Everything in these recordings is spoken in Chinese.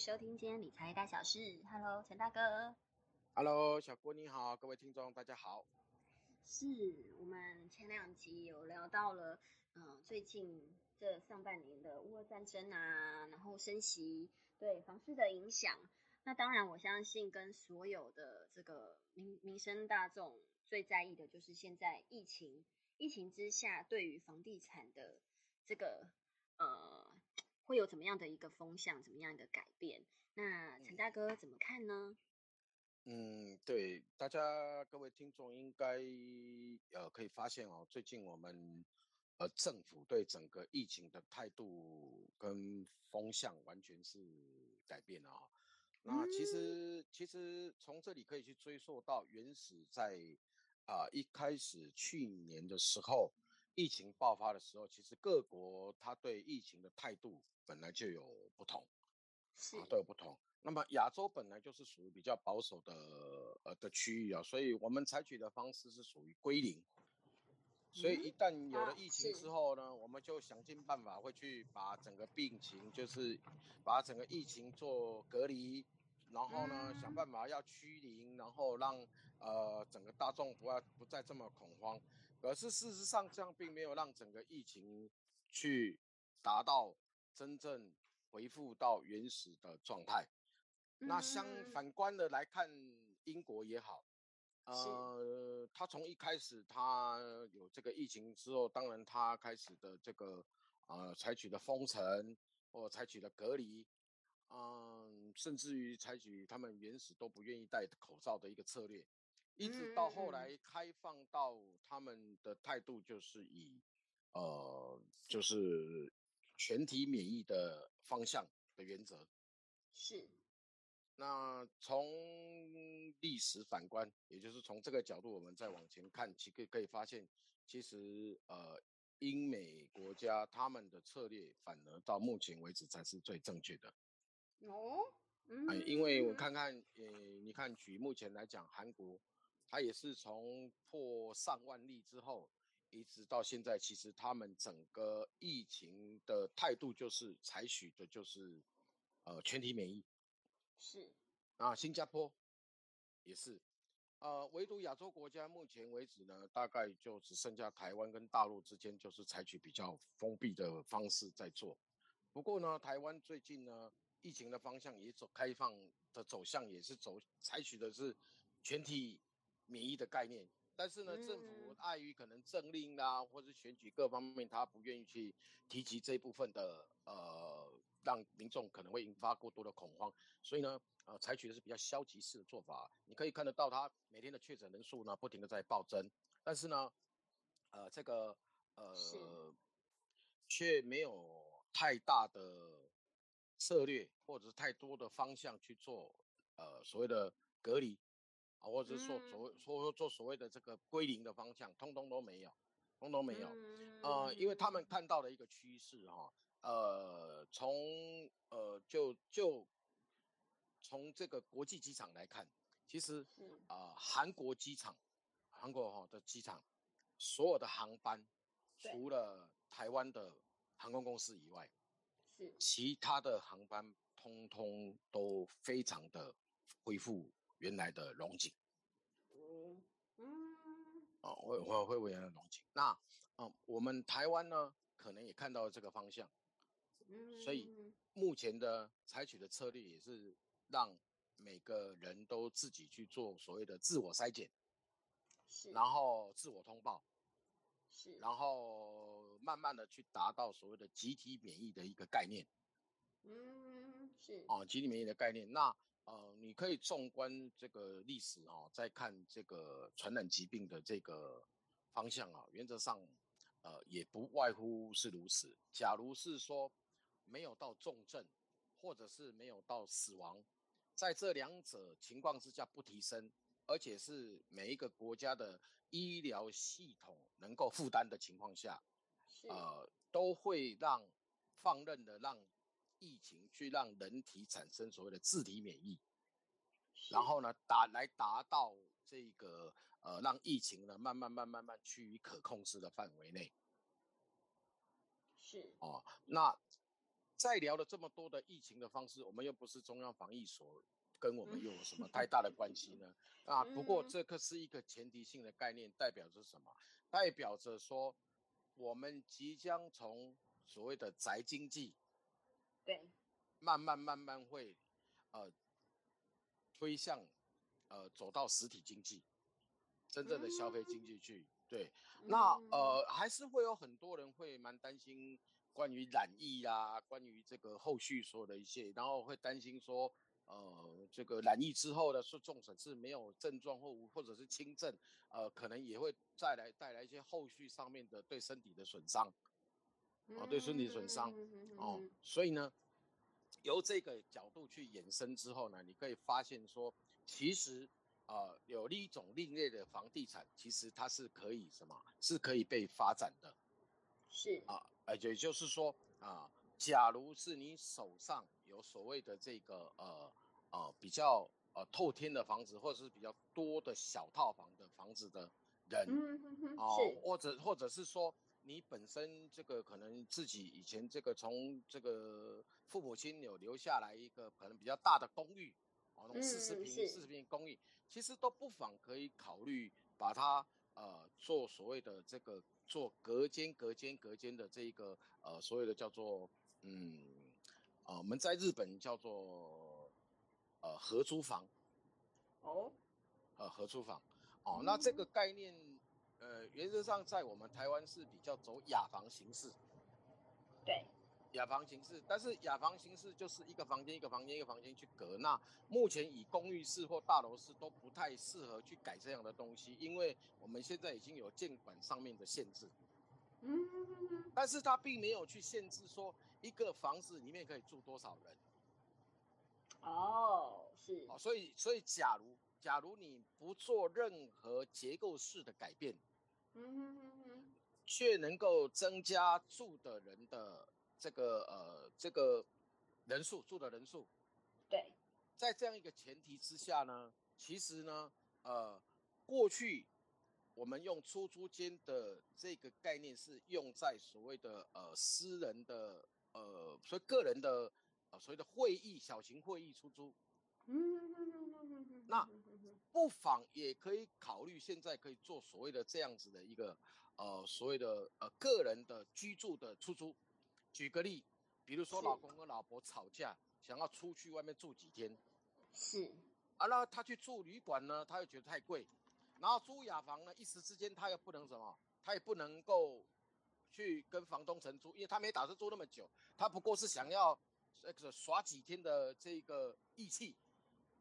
收听今天理财大小事。Hello，陈大哥，Hello，小郭你好，各位听众大家好。是我们前两集有聊到了，嗯、最近这上半年的乌俄战争啊，然后升息对房市的影响。那当然，我相信跟所有的这个民民生大众最在意的就是现在疫情疫情之下，对于房地产的这个呃，会有怎么样的一个风向，怎么样的改变？那陈大哥怎么看呢？嗯，对，大家各位听众应该呃可以发现哦，最近我们呃政府对整个疫情的态度跟风向完全是改变了哈、那其实其实从这里可以去追溯到原始在啊、一开始去年的时候，疫情爆发的时候，其实各国它对疫情的态度本来就有不同。是啊，都有不同。那么亚洲本来就是属于比较保守的呃的区域啊，所以我们采取的方式是属于归零。所以一旦有了啊疫情之后呢，我们就想尽办法会去把整个病情，就是把整个疫情做隔离，然后呢想办法要趋零，然后让呃整个大众不要不再这么恐慌。可是事实上这样并没有让整个疫情去达到真正恢复到原始的状态。那相嗯反观的来看，英国也好，呃，他从一开始他有这个疫情之后，当然他开始的这个呃采取的封城或采取的隔离，嗯、甚至于采取他们原始都不愿意戴口罩的一个策略，一直到后来开放到他们的态度就是以呃就是全体免疫的方向的原则。是那从历史反观，也就是从这个角度，我们再往前看，其实可以发现，其实呃，英美国家他们的策略反而到目前为止才是最正确的。哦，嗯哎，因为我看看，呃，你看举目前来讲，韩国它也是从破上万例之后，一直到现在，其实他们整个疫情的态度就是采取的就是呃全体免疫。是啊，新加坡也是，呃，唯独亚洲国家目前为止呢，大概就只剩下台湾跟大陆之间，就是采取比较封闭的方式在做。不过呢，台湾最近呢，疫情的方向也走开放的走向，也是走采取的是全体免疫的概念。但是呢，政府嗯碍于可能政令啦，或是选举各方面，他不愿意去提及这一部分的呃，让民众可能会引发过多的恐慌，所以呢，呃，采取的是比较消极式的做法。你可以看得到，他每天的确诊人数呢，不停的在暴增，但是呢，呃，这个呃，却没有太大的策略或者是太多的方向去做呃所谓的隔离啊，或者是说所谓说做所谓的这个归零的方向，通通都没有，通通没有。呃，因为他们看到了一个趋势哈，呃，从呃就就从这个国际机场来看，其实是。啊、韩国机场，韩国哈的机场，所有的航班除了台湾的航空公司以外，是。其他的航班通通都非常的恢复原来的龙井。嗯嗯哦，会会会为了龙井。那嗯，我们台湾呢，可能也看到了这个方向，嗯，所以目前的采取的策略也是让每个人都自己去做所谓的自我筛检，是然后自我通报，是然后慢慢的去达到所谓的集体免疫的一个概念。嗯是哦，集体免疫的概念。那呃，你可以纵观这个历史哦，再看这个传染疾病的这个方向啊，原则上呃，也不外乎是如此。假如是说没有到重症，或者是没有到死亡，在这两者情况之下不提升，而且是每一个国家的医疗系统能够负担的情况下，呃，都会让放任的让疫情去让人体产生所谓的自体免疫，然后呢达来达到这个呃让疫情呢慢慢慢慢慢趋于可控制的范围内。是哦，那再聊了这么多的疫情的方式，我们又不是中央防疫所，跟我们 又有什么太大的关系呢？啊，不过这个是一个前提性的概念，代表着什么？代表着说，我们即将从所谓的宅经济，对，慢慢慢慢会呃推向呃走到实体经济，真正的消费经济去。对，那呃还是会有很多人会蛮担心关于染疫啊，关于这个后续所有的一些，然后会担心说，呃，这个染疫之后的是重症是没有症状或或者是轻症，呃，可能也会再来带来一些后续上面的对身体的损伤，啊，对身体损伤，哦，所以呢，由这个角度去延伸之后呢，你可以发现说，其实。啊，有另一种另类的房地产，其实它是可以什么？是可以被发展的。是啊，呃，也就是说啊，假如是你手上有所谓的这个呃呃比较呃透天的房子，或者是比较多的小套房的房子的人，哦，或者或者是说你本身这个可能自己以前这个从这个父母亲有留下来一个可能比较大的公寓。哦那种四十平、四十平公寓，其实都不妨可以考虑把它呃做所谓的这个做隔间、隔间、隔间的这一个呃所谓的叫做嗯呃我们在日本叫做呃合租房。哦，呃合租房。哦，那这个概念呃原则上在我们台湾是比较走雅房形式，对。雅房形式，但是雅房形式就是一个房间一个房间一个房间去隔。那目前以公寓式或大楼式都不太适合去改这样的东西，因为我们现在已经有建管上面的限制。嗯，但是它并没有去限制说一个房子里面可以住多少人。哦，是。哦，所以所以假如假如你不做任何结构式的改变，嗯哼哼哼，却能够增加住的人的。这个呃，这个人数住的人数，对，在这样一个前提之下呢，其实呢，呃，过去我们用出租间的这个概念是用在所谓的呃私人的呃，所以个人的呃所谓的会议小型会议出租，嗯，那不妨也可以考虑现在可以做所谓的这样子的一个呃所谓的呃个人的居住的出租。举个例，比如说老公跟老婆吵架，想要出去外面住几天，是。啊，那他去住旅馆呢，他又觉得太贵，然后租雅房呢，一时之间他又不能什么，他也不能够去跟房东承租，因为他没打算住那么久，他不过是想要那个耍几天的这个义气，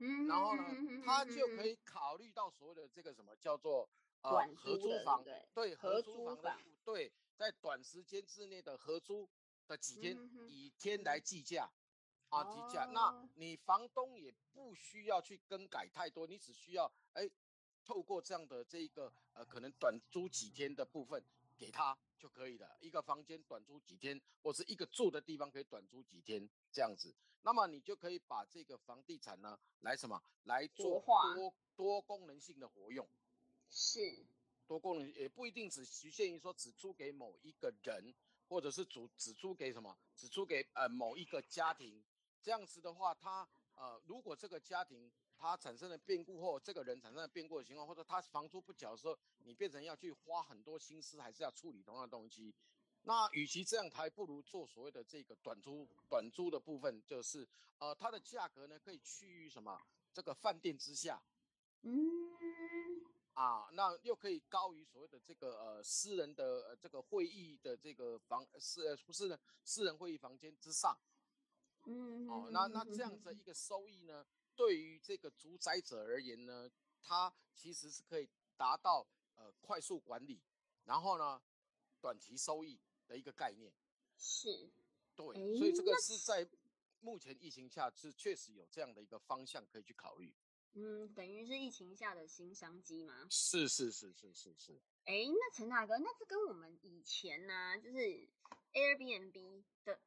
嗯，然后呢，他就可以考虑到所谓的这个什么叫做呃合租房，对，合租房的对，在短时间之内的合租。的几天以天来计价，啊计价，那你房东也不需要去更改太多，你只需要哎透过这样的这一个呃可能短租几天的部分给他就可以了，一个房间短租几天，或是一个住的地方可以短租几天这样子，那么你就可以把这个房地产呢来什么来做多多功能性的活用，是多功能也不一定只局限于说只租给某一个人。或者是只只租给什么？只租给呃某一个家庭，这样子的话，他呃如果这个家庭他产生了变故后这个人产生了变故的情况，或者他房租不缴的时候，你变成要去花很多心思，还是要处理同样的东西。那与其这样，还不如做所谓的这个短租短租的部分，就是呃它的价格呢可以趋于什么这个饭店之下。嗯。啊，那又可以高于所谓的这个呃私人的呃这个会议的这个房私呃不是呢私人会议房间之上，嗯，哦，那那这样子一个收益呢，对于这个主宰者而言呢，它其实是可以达到呃快速管理，然后呢短期收益的一个概念。是，对，所以这个是在目前疫情下是确实有这样的一个方向可以去考虑。嗯，等于是疫情下的新商机吗？是是是是是是。哎，那陈大哥，那这跟我们以前呢、就是 Airbnb 的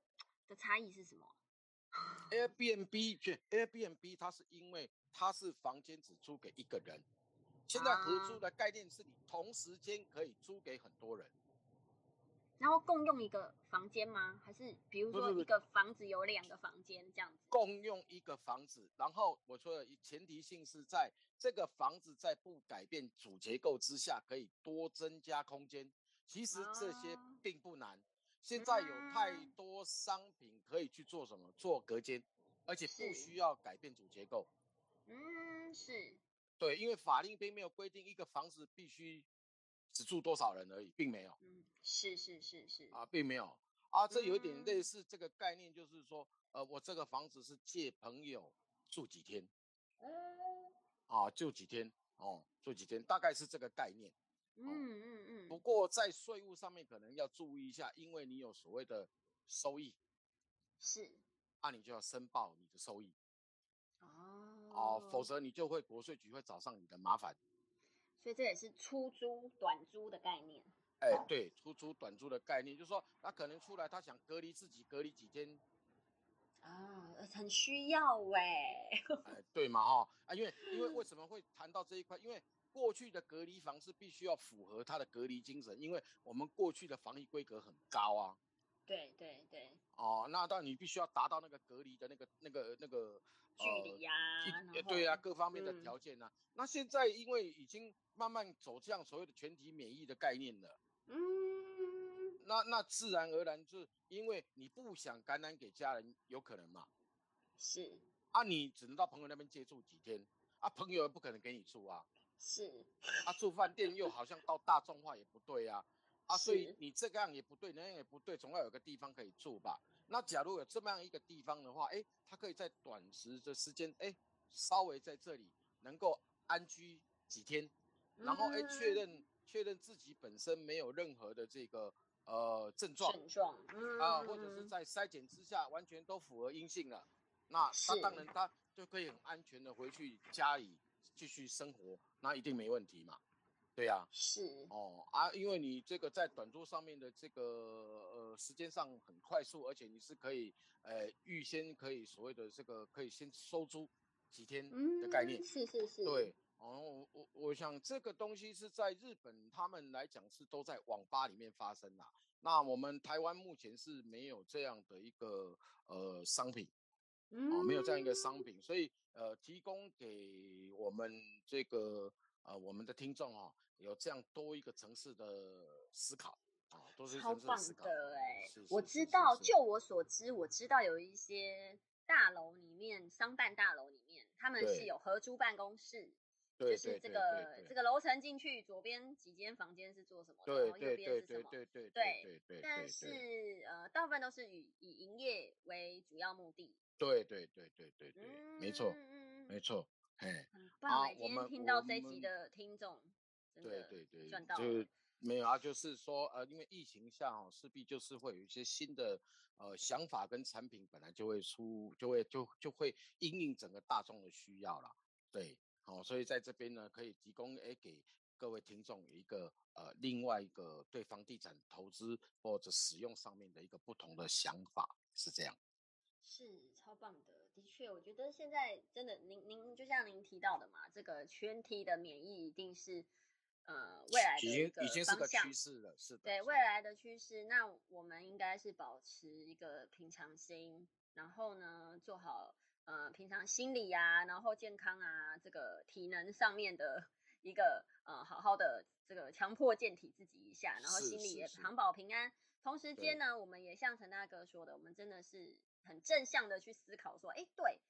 的差异是什么？Airbnb 去 Airbnb，它是因为它是房间只租给一个人，现在合租的概念是你同时间可以租给很多人。然后共用一个房间吗？还是比如说一个房子有两个房间这样子？共用一个房子，然后我说的前提性是在这个房子在不改变主结构之下，可以多增加空间。其实这些哦并不难，现在有太嗯多商品可以去做什么？做隔间，而且不需要改变主结构。嗯，是，对，因为法令并没有规定一个房子必须只住多少人而已，并没有嗯，是是是是，啊，并没有啊。这有一点嗯类似这个概念，就是说，呃，我这个房子是借朋友住几天。嗯啊，就几天哦，住几天，大概是这个概念。嗯嗯嗯，不过在税务上面可能要注意一下，因为你有所谓的收益，是那、你就要申报你的收益哦哦，否则你就会国税局会找上你的麻烦。所以这也是出租、短租的概念。哎，对，出租短租的概念，就是说他可能出来，他想隔离自己，隔离几天，啊，很需要哎、哎，对嘛哈啊，因为因为为什么会谈到这一块？因为过去的隔离房是必须要符合它的隔离精神，因为我们过去的防疫规格很高啊。对对对，哦，那当然你必须要达到那个隔离的那个、那个、那个距离呀、一然对呀、各方面的嗯。条件呢、那现在因为已经慢慢走向所谓的全体免疫的概念了，嗯，那那自然而然就是因为你不想感染给家人，有可能嘛？是。啊，你只能到朋友那边借住几天，啊，朋友也不可能给你住啊，是，啊，住饭店又好像到大众化也不对啊，啊，所以你这个样也不对，那样也不对，总要有个地方可以住吧？那假如有这么样一个地方的话，哎，他可以在短时的时间，哎，稍微在这里能够安居几天，然后哎确嗯。认确认自己本身没有任何的这个呃症状症状。嗯啊，或者是在筛检之下完全都符合阴性了，那他当然他就可以很安全的回去家里继续生活，那一定没问题嘛，对呀、是。哦啊，因为你这个在短租上面的这个呃时间上很快速，而且你是可以呃预先可以所谓的这个可以先收租几天的概念，嗯是是是，对。哦，我我我想这个东西是在日本他们来讲是都在网吧里面发生啦。那我们台湾目前是没有这样的一个呃商品。嗯，哦，没有这样一个商品，所以呃提供给我们这个呃我们的听众哦，有这样多一个层次的思考啊，超棒。的哎、是我知道，就我所知，我知道有一些大楼里面，商办大楼里面，他们是有合租办公室，就是这个这个楼层进去，左边几间房间是做什么的，然后右边是什么。对对对对对对对但是呃，大部分都是以以营业为主要目的。对对对对对对，没错没错，哎。很棒哎、啊我们听到我这一集们的听众，对对对，赚到就了。没有啊，就是说呃，因为疫情下哦，势必就是会有一些新的呃想法跟产品，本来就会出，就会就就会因应整个大众的需要啦。对，好、所以在这边呢，可以提供诶给各位听众一个呃另外一个对房地产投资或者使用上面的一个不同的想法，是这样。是超棒的，的确，我觉得现在真的，您您就像您提到的嘛，这个全体的免疫一定是呃未来的已一个经已经是个趋，势了，是的。对未来的趋势。那我们应该是保持一个平常心，然后呢做好呃平常心理啊，然后健康啊，这个体能上面的一个呃好好的这个强迫健体自己一下，然后心里也长保平安。同时对间呢，我们也像陈大哥说的，我们真的是很正向的去思考说，哎，对，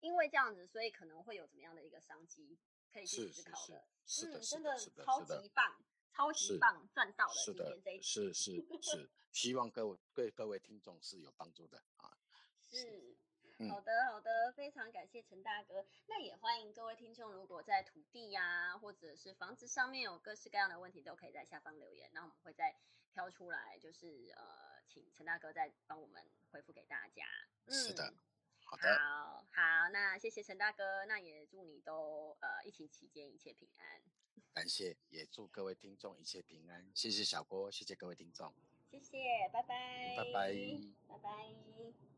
因为这样子，所以可能会有怎么样的一个商机可以去思考的。是的，嗯，是真的，超级棒，超级棒，赚到了是的今天这一，集。是是是，希望各位对各位听众是有帮助的啊。是，嗯好的好的，非常感谢陈大哥。那也欢迎各位听众，如果在土地呀、或者是房子上面有各式各样的问题，都可以在下方留言，那我们会再挑出来，就是呃，请陈大哥再帮我们回复给大家。是的嗯好的，好好，那谢谢陈大哥，那也祝你都呃疫情期间一切平安，感谢，也祝各位听众一切平安。谢谢小郭，谢谢各位听众，谢谢，拜拜，拜拜。拜拜。